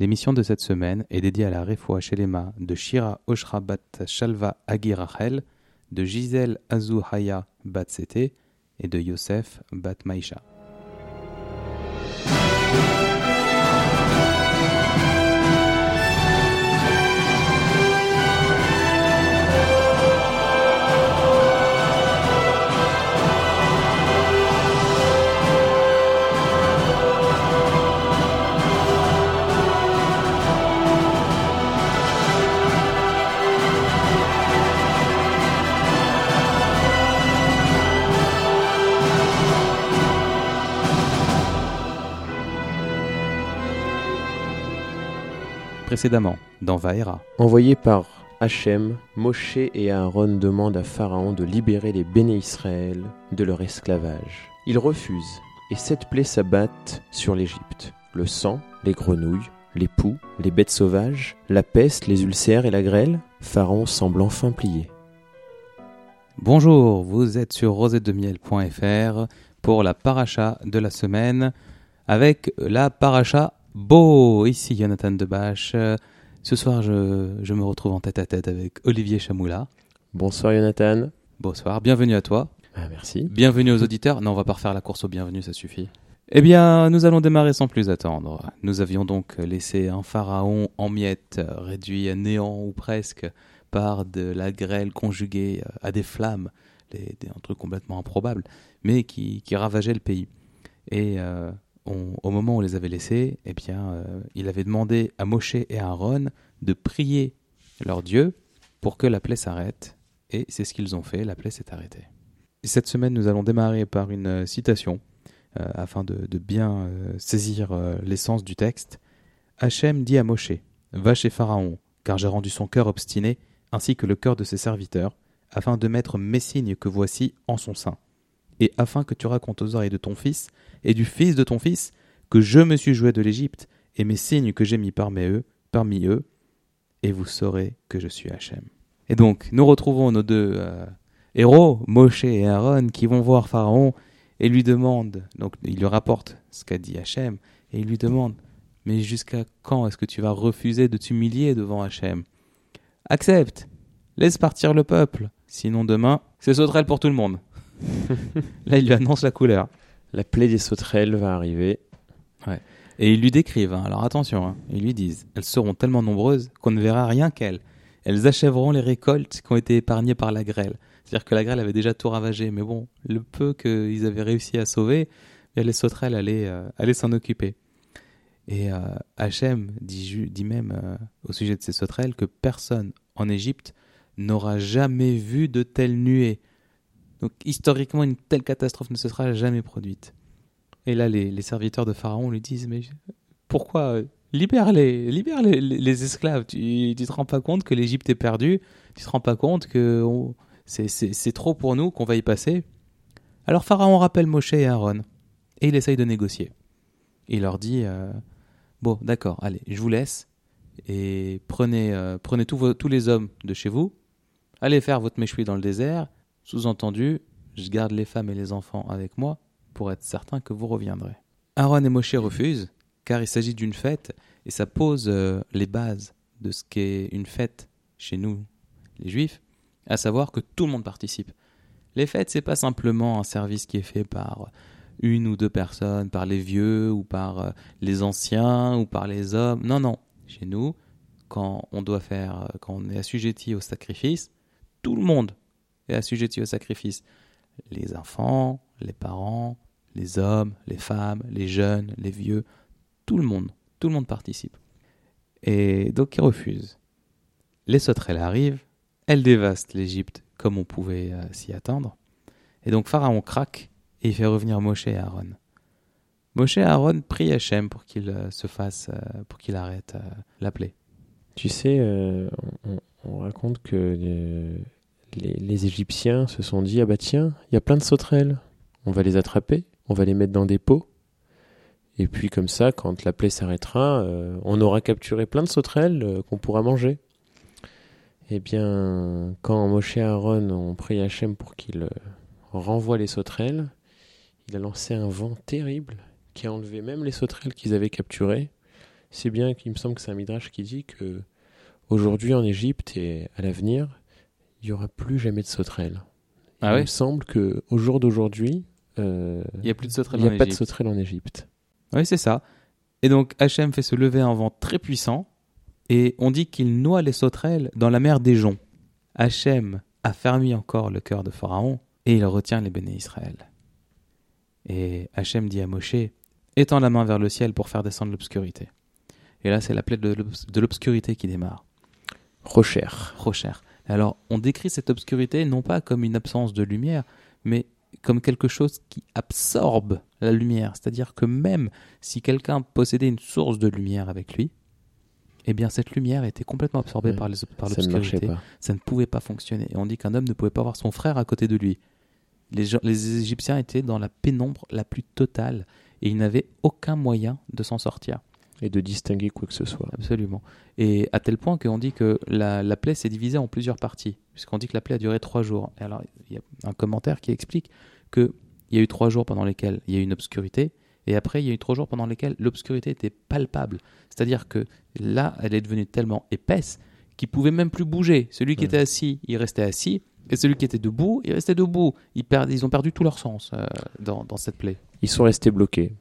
L'émission de cette semaine est dédiée à la Refoua Shelema de Shira Oshra Bat Shalva Agirachel, de Gisèle Azuhaya Bat Sete et de Yosef Bat Maïcha. Précédemment, dans Vaera, Envoyés par Hachem, Moshe et Aaron demandent à Pharaon de libérer les béné Israël de leur esclavage. Il refuse, et sept plaies s'abattent sur l'Égypte. Le sang, les grenouilles, les poux, les bêtes sauvages, la peste, les ulcères et la grêle. Pharaon semble enfin plier. Bonjour, vous êtes sur rosetdemiel.fr pour la paracha de la semaine avec la paracha Beau. Ici Jonathan Debache. Ce soir, je, je me retrouve en tête à tête avec Olivier Chamoula. Bonsoir Jonathan. Bonsoir, bienvenue à toi. Ah, merci. Bienvenue aux auditeurs. Non, on va pas refaire la course au bienvenue, ça suffit. Eh bien, nous allons démarrer sans plus attendre. Nous avions donc laissé un pharaon en miettes, réduit à néant ou presque par de la grêle conjuguée à des flammes, des, des- un truc complètement improbable, mais qui, qui ravageait le pays. Et euh, au moment où on les avait laissés, eh bien, euh, il avait demandé à Moshe et à Aaron de prier leur Dieu pour que la plaie s'arrête. Et c'est ce qu'ils ont fait, la plaie s'est arrêtée. Cette semaine, nous allons démarrer par une euh, citation euh, afin de, bien saisir l'essence du texte. Hachem dit à Moshe Va chez Pharaon, car j'ai rendu son cœur obstiné, ainsi que le cœur de ses serviteurs, afin de mettre mes signes que voici en son sein, et afin que tu racontes aux oreilles de ton fils et du fils de ton fils que je me suis joué de l'Égypte, et mes signes que j'ai mis parmi eux, parmi eux, et vous saurez que je suis Hachem. Et donc, nous retrouvons nos deux euh, héros, Moshe et Aaron, qui vont voir Pharaon et lui demandent, donc il lui rapporte ce qu'a dit Hachem, et il lui demande, mais jusqu'à quand est-ce que tu vas refuser de t'humilier devant Hachem? Accepte, laisse partir le peuple, sinon demain, c'est sauterelle pour tout le monde. Là, il lui annonce la couleur. La plaie des sauterelles va arriver. Et ils lui décrivent, hein, alors attention, hein, ils lui disent, elles seront tellement nombreuses qu'on ne verra rien qu'elles. Elles achèveront les récoltes qui ont été épargnées par la grêle. C'est-à-dire que la grêle avait déjà tout ravagé, mais bon, le peu qu'ils avaient réussi à sauver, eh, les sauterelles allaient, euh, allaient s'en occuper. Et euh, Hachem dit même euh, au sujet de ces sauterelles que personne en Égypte n'aura jamais vu de telles nuées. Donc historiquement, une telle catastrophe ne se sera jamais produite. Et là, les, serviteurs de Pharaon lui disent Mais pourquoi euh, libère les, les- les esclaves. Tu, tu te rends pas compte que l'Égypte est perdue? Tu te rends pas compte que c'est- trop pour nous qu'on va y passer? Alors Pharaon rappelle Moshe et Aaron et il essaye de négocier. Il leur dit euh, Bon, d'accord, allez, je vous laisse et prenez, euh, prenez tous les hommes de chez vous, allez faire votre méchoui dans le désert. Sous-entendu, je garde les femmes et les enfants avec moi pour être certain que vous reviendrez. Aaron et Moshe refusent, car il s'agit d'une fête, et ça pose euh, les bases de ce qu'est une fête chez nous, les juifs, à savoir que tout le monde participe. Les fêtes, c'est pas simplement un service qui est fait par une ou deux personnes, par les vieux, ou par euh, les anciens, ou par les hommes. Non, non. Chez nous, quand on doit faire, euh, quand on est assujetti au sacrifice, tout le monde est assujetti au sacrifice. Les enfants, les parents, les hommes, les femmes, les jeunes, les vieux, tout le monde, tout le monde participe. Et donc ils refusent. Les sauterelles arrivent, elles dévastent l'Égypte comme on pouvait euh, s'y attendre. Et donc Pharaon craque et il fait revenir Moshe et Aaron. Moshe et Aaron prient Hachem pour qu'il euh, se fasse, euh, pour qu'il arrête la plaie. Tu sais, on, on raconte que les, Égyptiens se sont dit Ah bah tiens, il y a plein de sauterelles. On va les attraper, on va les mettre dans des pots. Et puis comme ça, quand la plaie s'arrêtera, euh, on aura capturé plein de sauterelles euh, qu'on pourra manger. Eh bien, quand Moshe et Aaron ont prié Hachem pour qu'il euh, renvoie les sauterelles, il a lancé un vent terrible qui a enlevé même les sauterelles qu'ils avaient capturées. C'est bien qu'il me semble que c'est un midrash qui dit que aujourd'hui en Égypte et à l'avenir, il n'y aura plus jamais de sauterelles. Ah il ouais me semble que au jour d'aujourd'hui, euh, Il n'y a plus de il sauterelles n'y en pas de Égypte. sauterelles en Égypte. Oui, c'est ça. Et donc Hachem fait se lever un vent très puissant et on dit qu'il noie les sauterelles dans la mer des joncs. Hachem a fermé encore le cœur de Pharaon et il retient les béné Israël. Et Hachem dit à Moshe Étends la main vers le ciel pour faire descendre l'obscurité. Et là, c'est la plaie de de l'obscurité qui démarre. Rocher. Rocher. Alors, on décrit cette obscurité non pas comme une absence de lumière, mais comme quelque chose qui absorbe la lumière. C'est-à-dire que même si quelqu'un possédait une source de lumière avec lui, eh bien cette lumière était complètement absorbée Ouais, par, Ça l'obscurité. pas. Ça ne pouvait pas fonctionner. Et on dit qu'un homme ne pouvait pas voir son frère à côté de lui. Les, gens- les Égyptiens étaient dans la pénombre la plus totale et ils n'avaient aucun moyen de s'en sortir. Et de distinguer quoi que ce soit. Absolument. Et à tel point qu'on dit que la, la plaie s'est divisée en plusieurs parties, puisqu'on dit que la plaie a duré trois jours. Et alors, il y a un commentaire qui explique qu'il y a eu trois jours pendant lesquels il y a eu une obscurité, et après, il y a eu trois jours pendant lesquels l'obscurité était palpable. C'est-à-dire que là, elle est devenue tellement épaisse qu'il pouvait même plus bouger. Celui qui Ouais. était assis, il restait assis, et celui qui était debout, il restait debout. Ils, ont perdu tout leur sens euh, dans, dans cette plaie. Ils sont restés bloqués.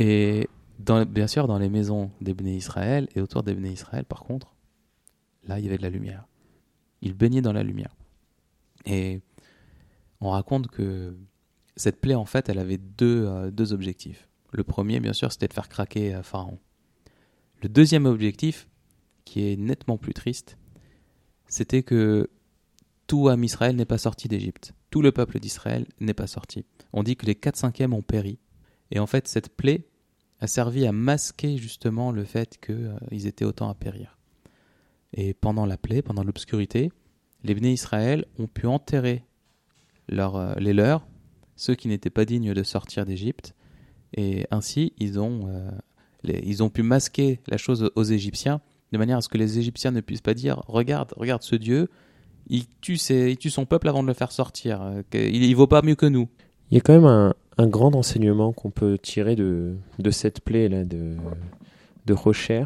Et dans, bien sûr, dans les maisons des Béné Israël et autour des Béné Israël, par contre, là, il y avait de la lumière. Ils baignaient dans la lumière. Et on raconte que cette plaie, en fait, elle avait deux, euh, deux objectifs. Le premier, bien sûr, c'était de faire craquer euh, Pharaon. Le deuxième objectif, qui est nettement plus triste, c'était que tout âme Israël n'est pas sorti d'Égypte. Tout le peuple d'Israël n'est pas sorti. On dit que les 4 cinquièmes ont péri. Et en fait, cette plaie a servi à masquer justement le fait qu'ils étaient autant à périr. Et pendant la plaie, pendant l'obscurité, les Béné Israël ont pu enterrer euh, les leurs, ceux qui n'étaient pas dignes de sortir d'Égypte, et ainsi ils ont, euh, ils ont pu masquer la chose aux Égyptiens, de manière à ce que les Égyptiens ne puissent pas dire Regarde, regarde ce Dieu, il tue, ses- tue son peuple avant de le faire sortir, euh, il, il vaut pas mieux que nous. Il y a quand même un, un grand enseignement qu'on peut tirer de, de cette plaie là de, de Rocher,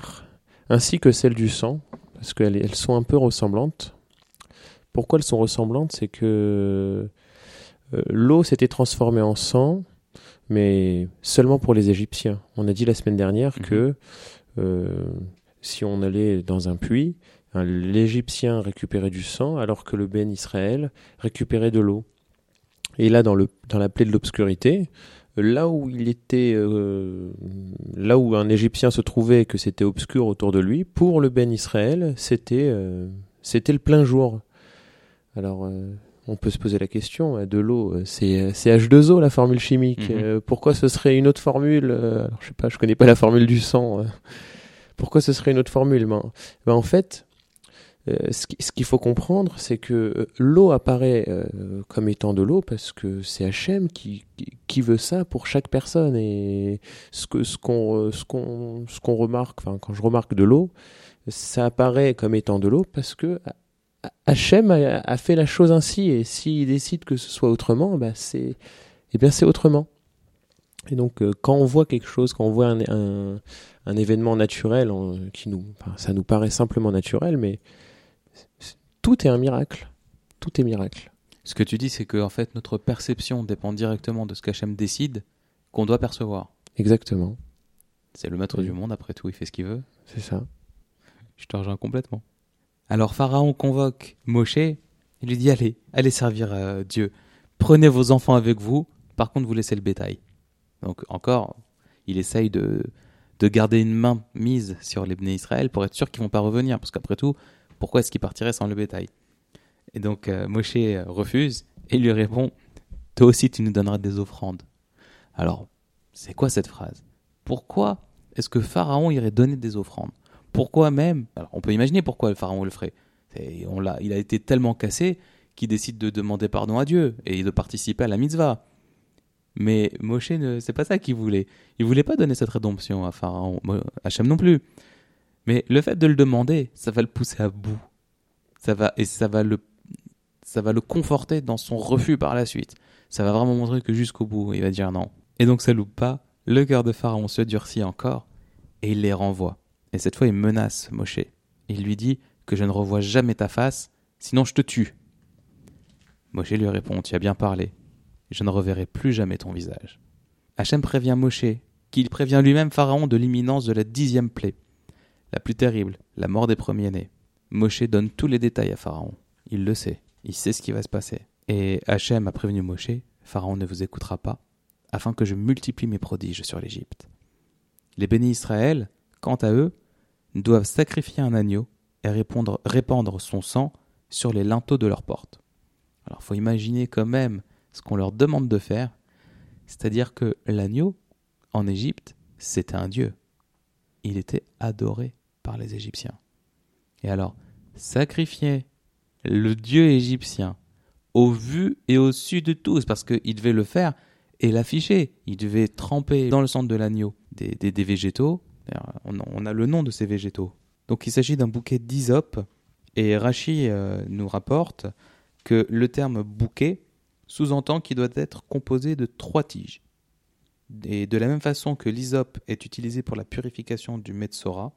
ainsi que celle du sang, parce qu'elles elles sont un peu ressemblantes. Pourquoi elles sont ressemblantes? C'est que euh, l'eau s'était transformée en sang, mais seulement pour les Égyptiens. On a dit la semaine dernière Mhm. que euh, si on allait dans un puits, hein, l'Égyptien récupérait du sang, alors que le Ben Israël récupérait de l'eau. Et là, dans, le, dans la plaie de l'obscurité, là où il était, euh, là où un Égyptien se trouvait et que c'était obscur autour de lui, pour le Ben Israël, c'était, euh, c'était le plein jour. Alors, euh, on peut se poser la question, de l'eau, c'est, c'est H2O la formule chimique. Mhm. Pourquoi ce serait une autre formule Alors, je sais pas, je connais pas la formule du sang. pourquoi ce serait une autre formule ben, ben, en fait, ce qui- ce qu'il faut comprendre, c'est que euh, l'eau apparaît euh, comme étant de l'eau parce que c'est Hachem qui, qui, veut ça pour chaque personne. Et ce qu'on euh, ce qu'on ce qu'on remarque, enfin quand je remarque de l'eau, ça apparaît comme étant de l'eau parce que Hachem a, a fait la chose ainsi. Et s'il décide que ce soit autrement, bah c'est eh bien c'est autrement. Et donc euh, quand on voit quelque chose, quand on voit un, un, événement naturel qui nous, ça nous paraît simplement naturel, mais tout est un miracle. Tout est miracle. Ce que tu dis, c'est que en fait, notre perception dépend directement de ce qu'Hachem décide qu'on doit percevoir. Exactement. C'est le maître Oui. du monde, après tout, il fait ce qu'il veut. C'est ça. Je te rejoins complètement. Alors Pharaon convoque Moshe et lui dit Allez, allez servir euh, Dieu. Prenez vos enfants avec vous, par contre, vous laissez le bétail. Donc, encore, il essaye de, de garder une main mise sur les Bnei Israël pour être sûr qu'ils vont pas revenir, parce qu'après tout, pourquoi est-ce qu'ils partiraient sans le bétail? Et donc, euh, Moshe euh, refuse et lui répond Toi aussi, tu nous donneras des offrandes. Alors, c'est quoi cette phrase? Pourquoi est-ce que Pharaon irait donner des offrandes? Pourquoi même? Alors, on peut imaginer pourquoi le Pharaon le ferait. On il a été tellement cassé qu'il décide de demander pardon à Dieu et de participer à la mitzvah. Mais Moshe, c'est pas ça qu'il voulait. Il voulait pas donner cette rédemption à Pharaon, Mo- Hachem non plus. Mais le fait de le demander, ça va le pousser à bout. Ça va et ça va le, ça va le conforter dans son refus par la suite. Ça va vraiment montrer que jusqu'au bout, il va dire non. Et donc ça loupe pas. Le cœur de Pharaon se durcit encore et il les renvoie. Et cette fois, il menace Moshe. Il lui dit que je ne revois jamais ta face, sinon je te tue. Moshe lui répond Tu as bien parlé, je ne reverrai plus jamais ton visage. Hachem prévient Moshe, qu'il prévient lui-même Pharaon de l'imminence de la dixième plaie, la plus terrible, la mort des premiers-nés. Moshe donne tous les détails à Pharaon. Il le sait, il sait ce qui va se passer. Et Hachem a prévenu Moshe Pharaon ne vous écoutera pas, afin que je multiplie mes prodiges sur l'Égypte. Les bénis Israël, quant à eux, doivent sacrifier un agneau et répandre son sang sur les linteaux de leurs portes. Alors, faut imaginer quand même ce qu'on leur demande de faire, c'est-à-dire que l'agneau, en Égypte, c'était un dieu. Il était adoré par les Égyptiens. Et alors, sacrifier le dieu égyptien au vu et au su de tous, parce qu'il devait le faire et l'afficher. Il devait tremper dans le centre de l'agneau des, des, végétaux. On, a le nom de ces végétaux. Donc il s'agit d'un bouquet d'hysope, et Rachi euh, nous rapporte que le terme bouquet sous-entend qu'il doit être composé de trois tiges. Et de la même façon que l'hysope est utilisé pour la purification du Metsora,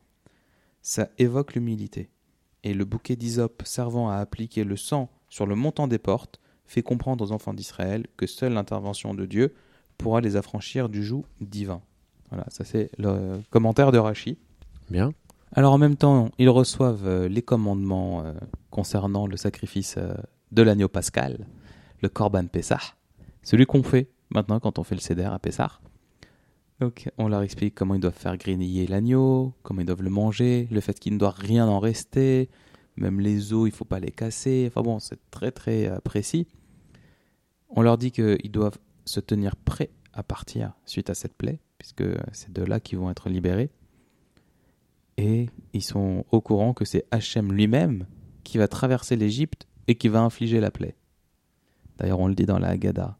ça évoque l'humilité. Et le bouquet d'hysope servant à appliquer le sang sur le montant des portes fait comprendre aux enfants d'Israël que seule l'intervention de Dieu pourra les affranchir du joug divin. Voilà, ça c'est le commentaire de Rachi. Bien. Alors en même temps, ils reçoivent euh, les commandements euh, concernant le sacrifice euh, de l'agneau pascal, le Korban Pessah, celui qu'on fait maintenant quand on fait le Seder à Pessah. Donc on leur explique comment ils doivent faire griller l'agneau, comment ils doivent le manger, le fait qu'il ne doit rien en rester, même les os, il faut pas les casser. Enfin bon, c'est très très euh, précis. On leur dit qu'ils doivent se tenir prêts à partir suite à cette plaie, puisque c'est de là qu'ils vont être libérés. Et ils sont au courant que c'est Hachem lui-même qui va traverser l'Égypte et qui va infliger la plaie. D'ailleurs, on le dit dans la Haggadah.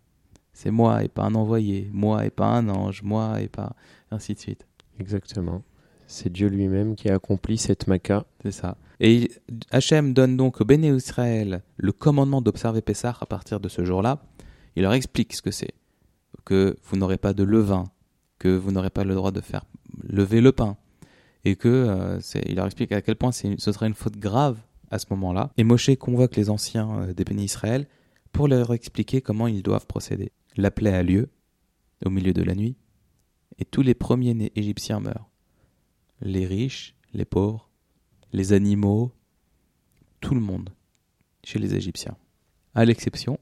C'est moi et pas un envoyé, moi et pas un ange, moi et pas ainsi de suite. Exactement. C'est Dieu lui-même qui a accompli cette Maca. C'est ça. Et Hachem donne donc au Béné Israël le commandement d'observer Pessah à partir de ce jour-là. Il leur explique ce que c'est. Que vous n'aurez pas de levain, que vous n'aurez pas le droit de faire lever le pain. Et que euh, il leur explique à quel point ce serait une faute grave à ce moment-là. Et Moshe convoque les anciens euh, des Béné Israël pour leur expliquer comment ils doivent procéder. La plaie a lieu au milieu de la nuit et tous les premiers-nés égyptiens meurent. Les riches, les pauvres, les animaux, tout le monde chez les Égyptiens. À l'exception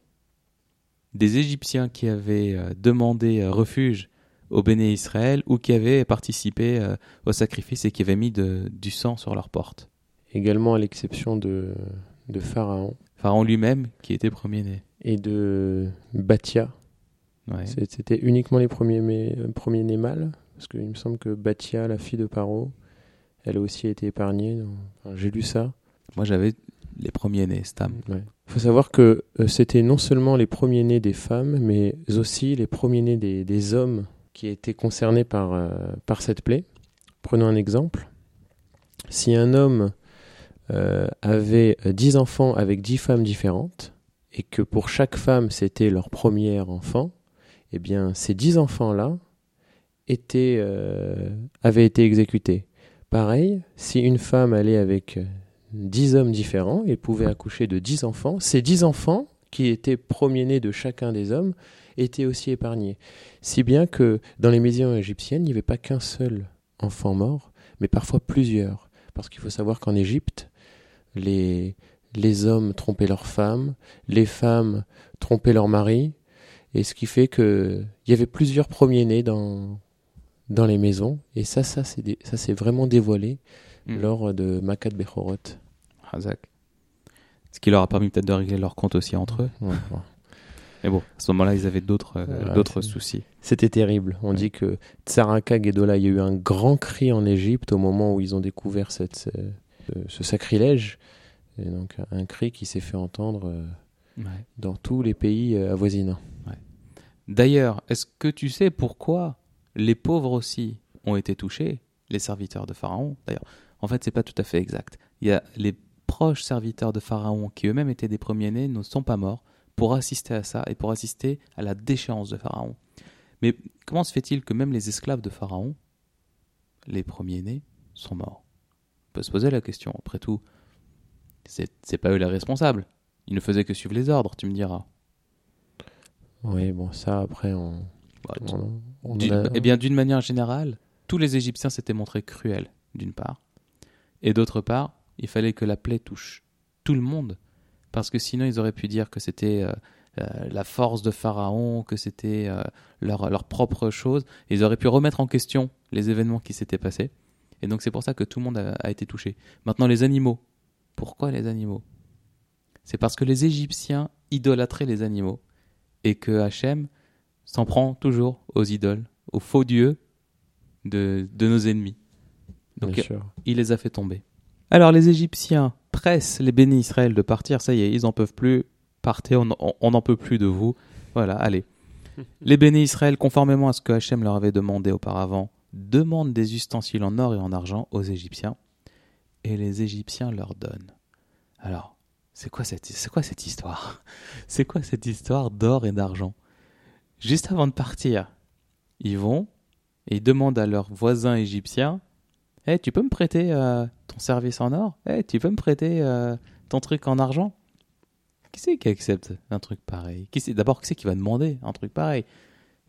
des Égyptiens qui avaient euh, demandé euh, refuge au Béné Israël ou qui avaient participé euh, au sacrifice et qui avaient mis du sang sur leurs portes. Également à l'exception de, de Pharaon. Pharaon lui-même qui était premier-né. Et de Bathia. C'était uniquement les premiers-nés premiers mâles Parce qu'il me semble que Bathia, la fille de Paro, elle a aussi été épargnée. J'ai lu ça. Moi, j'avais les premiers-nés, Stam. Il faut savoir que euh, c'était non seulement les premiers-nés des femmes, mais aussi les premiers-nés des, des, hommes qui étaient concernés par, euh, par cette plaie. Prenons un exemple. Si un homme euh, avait dix enfants avec dix femmes différentes, et que pour chaque femme c'était leur premier enfant, eh bien ces dix enfants-là étaient, avaient été exécutés. Pareil, si une femme allait avec euh, dix hommes différents et pouvait accoucher de dix enfants, ces dix enfants, qui étaient premiers-nés de chacun des hommes, étaient aussi épargnés. Si bien que dans les maisons égyptiennes, il n'y avait pas qu'un seul enfant mort, mais parfois plusieurs. Parce qu'il faut savoir qu'en Égypte, les, les hommes trompaient leurs femmes, les femmes trompaient leurs maris, et ce qui fait qu'il y avait plusieurs premiers-nés dans, dans les maisons. Et ça, ça c'est ça s'est vraiment dévoilé hmm. lors de Makat Bechorot. Hazak. Ce qui leur a permis peut-être de régler leur compte aussi entre eux. Mais bon, à ce moment-là, ils avaient d'autres euh, d'autres soucis. C'était terrible. On dit que Tsaraka Gedola, il y a eu un grand cri en Égypte au moment où ils ont découvert cette, ce, sacrilège. Et donc un cri qui s'est fait entendre euh, dans tous les pays euh, avoisinants. D'ailleurs, est-ce que tu sais pourquoi les pauvres aussi ont été touchés, les serviteurs de Pharaon? D'ailleurs, en fait, c'est pas tout à fait exact. Il y a les proches serviteurs de Pharaon qui eux-mêmes étaient des premiers-nés ne sont pas morts pour assister à ça et pour assister à la déchéance de Pharaon. Mais comment se fait-il que même les esclaves de Pharaon les premiers-nés sont morts? On peut se poser la question. Après tout, c'est pas eux les responsables. Ils ne faisaient que suivre les ordres, tu me diras. Oui, bon, ça, après, on. Bah, on- on D'une- a- Eh bien, d'une manière générale, tous les Égyptiens s'étaient montrés cruels, d'une part. Et d'autre part, il fallait que la plaie touche tout le monde. Parce que sinon, ils auraient pu dire que c'était euh, euh, la force de Pharaon, que c'était euh, leur, leur propre chose. Ils auraient pu remettre en question les événements qui s'étaient passés. Et donc, c'est pour ça que tout le monde a, a été touché. Maintenant, les animaux. Pourquoi les animaux? C'est parce que les Égyptiens idolâtraient les animaux. Et que Hachem s'en prend toujours aux idoles, aux faux dieux de, de nos ennemis. Donc Bien sûr. il les a fait tomber. Alors les Égyptiens pressent les bénis Israël de partir, ça y est, ils en peuvent plus, partez, on n'en peut plus de vous. Voilà, allez. Les bénis Israël, conformément à ce que Hachem leur avait demandé auparavant, demandent des ustensiles en or et en argent aux Égyptiens, et les Égyptiens leur donnent. Alors, c'est quoi cette, c'est quoi cette histoire? C'est quoi cette histoire d'or et d'argent? Juste avant de partir, ils vont et ils demandent à leurs voisins égyptiens Eh, tu peux me prêter euh, ton service en or? Eh, tu peux me prêter euh, ton truc en argent? Qui c'est qui accepte un truc pareil? Qui c'est D'abord, qui c'est qui va demander un truc pareil?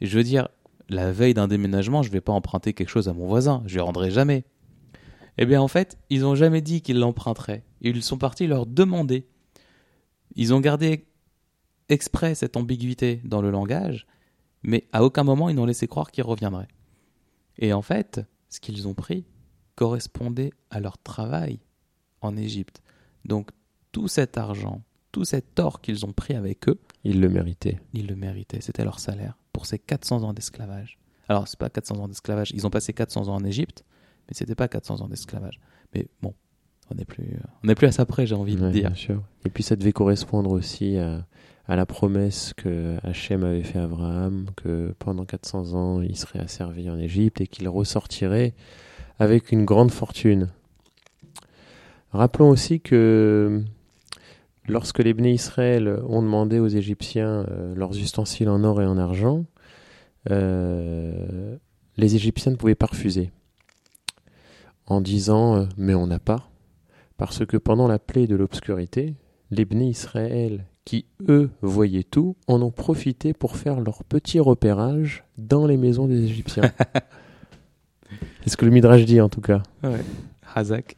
Je veux dire, la veille d'un déménagement, je vais pas emprunter quelque chose à mon voisin, je lui rendrai jamais. Eh bien, en fait, ils n'ont jamais dit qu'ils l'emprunteraient. Ils sont partis leur demander. Ils ont gardé exprès cette ambiguïté dans le langage, mais à aucun moment ils n'ont laissé croire qu'ils reviendraient. Et en fait, ce qu'ils ont pris correspondait à leur travail en Égypte. Donc tout cet argent, tout cet or qu'ils ont pris avec eux, Il le méritait. ils le méritaient. C'était leur salaire pour ces 400 ans d'esclavage. Alors, c'est pas 400 ans d'esclavage. Ils ont passé 400 ans en Égypte, mais c'était pas 400 ans d'esclavage. Mais bon, on n'est plus, on n'est plus à ça près, j'ai envie de dire. bien sûr. Et puis ça devait correspondre aussi à, à la promesse que Hachem avait fait à Abraham, que pendant 400 ans, il serait asservi en Égypte et qu'il ressortirait avec une grande fortune. Rappelons aussi que lorsque les Bnei Israël ont demandé aux Égyptiens euh, leurs ustensiles en or et en argent, euh, les Égyptiens ne pouvaient pas refuser en disant euh, mais on n'a pas parce que pendant la plaie de l'obscurité, les Bnei Israël, qui eux voyaient tout, en ont profité pour faire leur petit repérage dans les maisons des Égyptiens. C'est ce que le Midrash dit en tout cas. Hazak.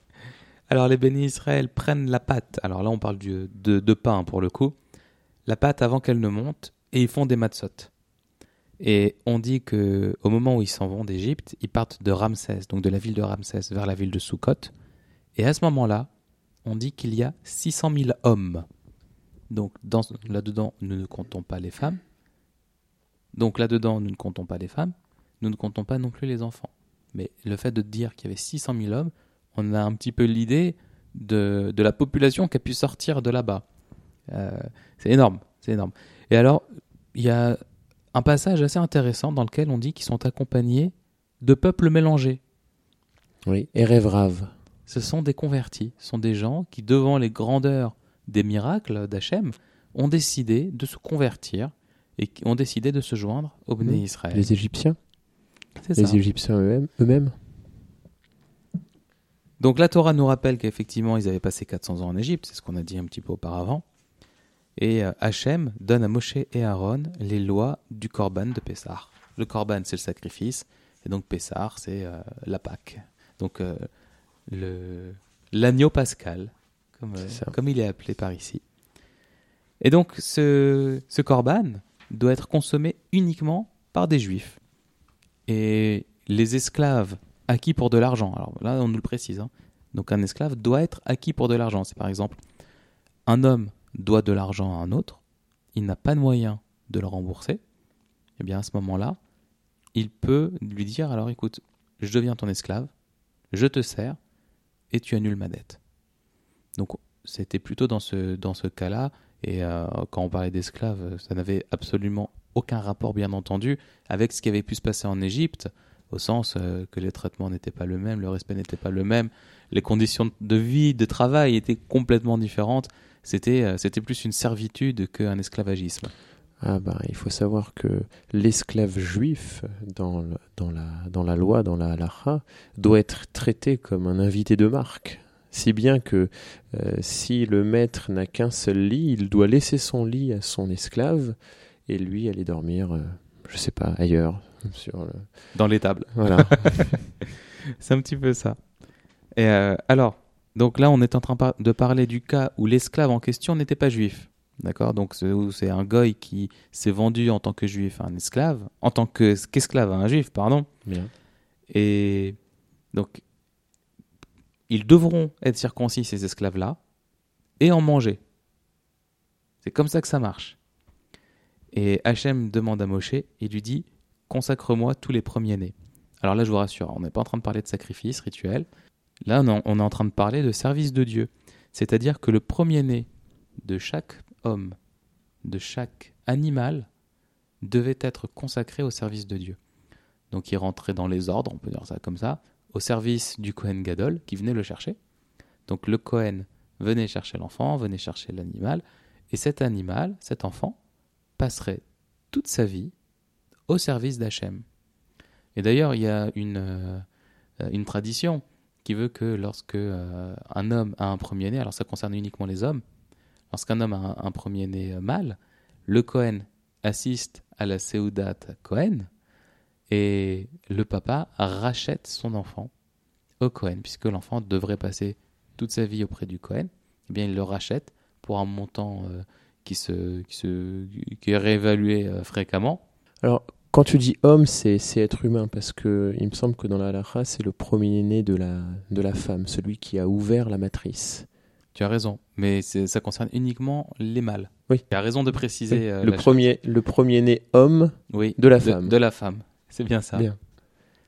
Alors les bénis Israël prennent la pâte. Alors là, on parle de, de pain pour le coup. La pâte avant qu'elle ne monte et ils font des matzot. Et on dit que au moment où ils s'en vont d'Égypte, ils partent de Ramsès, donc de la ville de Ramsès vers la ville de Sukkot. Et à ce moment-là, on dit qu'il y a 600 000 hommes. Donc dans- là-dedans, nous ne comptons pas les femmes. Donc là-dedans, nous ne comptons pas les femmes. Nous ne comptons pas non plus les enfants. Mais le fait de dire qu'il y avait 600 000 hommes, on a un petit peu l'idée de, de la population qui a pu sortir de là-bas. Euh, c'est énorme, c'est énorme. Et alors, il y a un passage assez intéressant dans lequel on dit qu'ils sont accompagnés de peuples mélangés. Oui, Rav. Ce sont des convertis, ce sont des gens qui, devant les grandeurs des miracles d'Hachem, ont décidé de se convertir et qui ont décidé de se joindre au Mmh. Israël. Les Égyptiens C'est Les ça. Égyptiens eux-mêmes eux-mêmes Donc la Torah nous rappelle qu'effectivement ils avaient passé 400 ans en Égypte, c'est ce qu'on a dit un petit peu auparavant. Et euh, Hachem donne à Moshe et Aaron les lois du Korban de Pessah. Le Korban c'est le sacrifice, et donc Pessah c'est euh, la Pâque. Donc euh, le l'agneau pascal, comme, euh, il est appelé par ici. Et donc ce, ce Korban doit être consommé uniquement par des juifs. Et les esclaves acquis pour de l'argent, alors là on nous le précise, hein. donc un esclave doit être acquis pour de l'argent. C'est par exemple un homme doit de l'argent à un autre, il n'a pas de moyen de le rembourser, et bien à ce moment-là, il peut lui dire alors écoute, je deviens ton esclave, je te sers et tu annules ma dette. Donc c'était plutôt dans ce, dans ce cas-là, et euh, quand on parlait d'esclaves, ça n'avait absolument aucun rapport, bien entendu, avec ce qui avait pu se passer en Égypte, au sens euh, que les traitements n'étaient pas le même, le respect n'était pas le même, les conditions de vie, de travail étaient complètement différentes. C'était euh, plus une servitude qu'un esclavagisme. Ah bah, il faut savoir que l'esclave juif, dans, la, loi, dans la halakha, doit être traité comme un invité de marque. Si bien que euh, si le maître n'a qu'un seul lit, il doit laisser son lit à son esclave et lui aller dormir, je sais pas, ailleurs. Sur le... Dans l'étable. Voilà. C'est un petit peu ça. Et euh, alors, donc là, on est en train par- de parler du cas où l'esclave en question n'était pas juif. D'accord? Donc, c'est un goy qui s'est vendu en tant que juif à un esclave, en tant que- qu'esclave à un juif, pardon. Bien. Et donc, ils devront être circoncis, ces esclaves-là, et en manger. C'est comme ça que ça marche. Et Hachem demande à Moshe, il lui dit Consacre-moi tous les premiers-nés. Alors là, je vous rassure, on n'est pas en train de parler de sacrifice rituel. Là, on est- on est en train de parler de service de Dieu. C'est-à-dire que le premier-né de chaque homme, de chaque animal, devait être consacré au service de Dieu. Donc il rentrait dans les ordres, on peut dire ça comme ça, au service du Kohen Gadol qui venait le chercher. Donc le Kohen venait chercher l'enfant, venait chercher l'animal, et cet animal, cet enfant, passerait toute sa vie au service d'Hachem. Et d'ailleurs, il y a une, euh, tradition qui veut que lorsque euh, un homme a un premier-né, alors ça concerne uniquement les hommes, lorsqu'un homme a un, premier-né euh, mâle, le Kohen assiste à la Seudat Kohen, et le papa rachète son enfant au Cohen, puisque l'enfant devrait passer toute sa vie auprès du Cohen. Eh bien, il le rachète pour un montant qui, se, qui, se, qui est réévalué euh, fréquemment. Alors, quand tu dis homme, c'est être humain, parce que il me semble que dans la halakha, c'est le premier-né de la, de la femme, celui qui a ouvert la matrice. Tu as raison, mais ça concerne uniquement les mâles. Oui. Tu as raison de préciser. euh, le, premier, le premier-né homme, chose. oui, de la femme. De, la femme. C'est bien ça. Bien.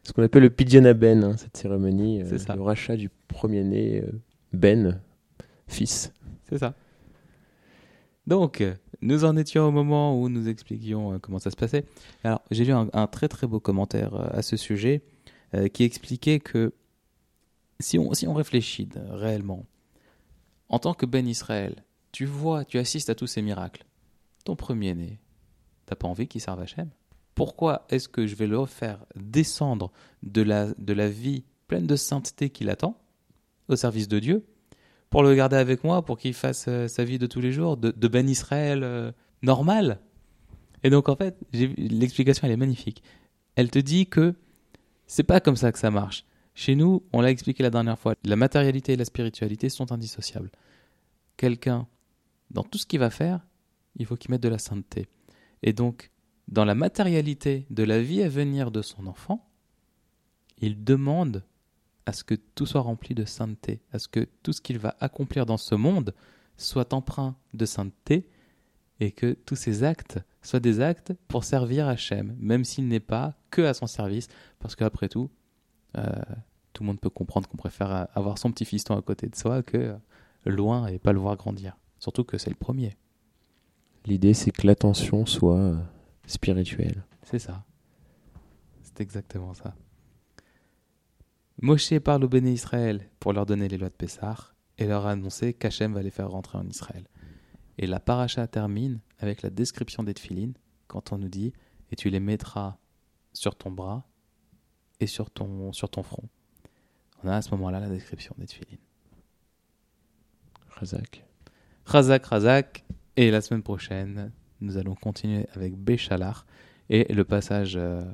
ce qu'on appelle le Pidjana Ben, hein, cette cérémonie, euh, ça. le rachat du premier-né euh, Ben, fils. C'est ça. Donc, nous en étions au moment où nous expliquions euh, comment ça se passait. Alors, j'ai lu un, très très beau commentaire euh, à ce sujet euh, qui expliquait que si on, réfléchit réellement, en tant que Ben Israël, tu vois, tu assistes à tous ces miracles. Ton premier-né, t'as pas envie qu'il serve Hachem Pourquoi est-ce que je vais le faire descendre de la, de la vie pleine de sainteté qu'il attend au service de Dieu pour le garder avec moi, pour qu'il fasse euh, sa vie de tous les jours, de, Ben Israël euh, normal. Et donc en fait, l'explication elle est magnifique. Elle te dit que c'est pas comme ça que ça marche. Chez nous, on l'a expliqué la dernière fois, la matérialité et la spiritualité sont indissociables. Quelqu'un, dans tout ce qu'il va faire, il faut qu'il mette de la sainteté. Et donc, dans la matérialité de la vie à venir de son enfant, il demande à ce que tout soit rempli de sainteté, à ce que tout ce qu'il va accomplir dans ce monde soit empreint de sainteté et que tous ses actes soient des actes pour servir Hachem, même s'il n'est pas que à son service, parce qu'après tout, euh, tout le monde peut comprendre qu'on préfère avoir son petit fiston à côté de soi que loin et pas le voir grandir. Surtout que c'est le premier, L'idée, c'est que l'attention soit euh, spirituelle. c'est ça. C'est exactement ça. Moshe parle au béné Israël pour leur donner les lois de Pessah et leur annoncer qu'Hachem va les faire rentrer en Israël. Et la paracha termine avec la description des tefilines quand on nous dit et tu les mettras sur ton bras et sur ton, sur ton front. On a à ce moment-là la description des tefilines. Razak. Razak, Razak. Et la semaine prochaine, nous allons continuer avec Béchalar et le passage euh,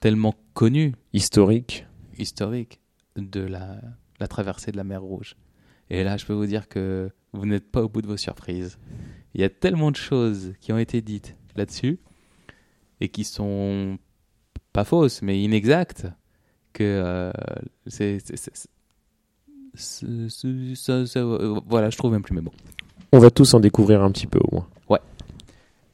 tellement connu, Historique. historique, de la, la traversée de la mer Rouge. Et là, je peux vous dire que vous n'êtes pas au bout de vos surprises. Il y a tellement de choses qui ont été dites là-dessus et qui sont pas fausses, mais inexactes, que euh, c'est. voilà, je trouve même plus mes mots. On va tous en découvrir un petit peu au moins.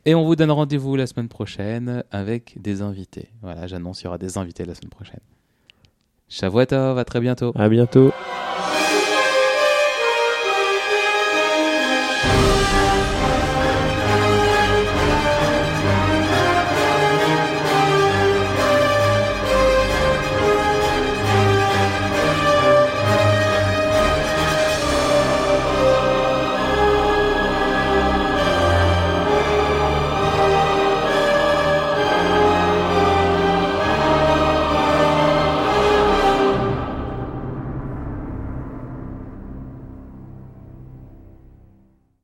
Et on vous donne rendez-vous la semaine prochaine avec des invités. Voilà, j'annonce, il y aura des invités la semaine prochaine. Shavuot Tov, à très bientôt. À bientôt.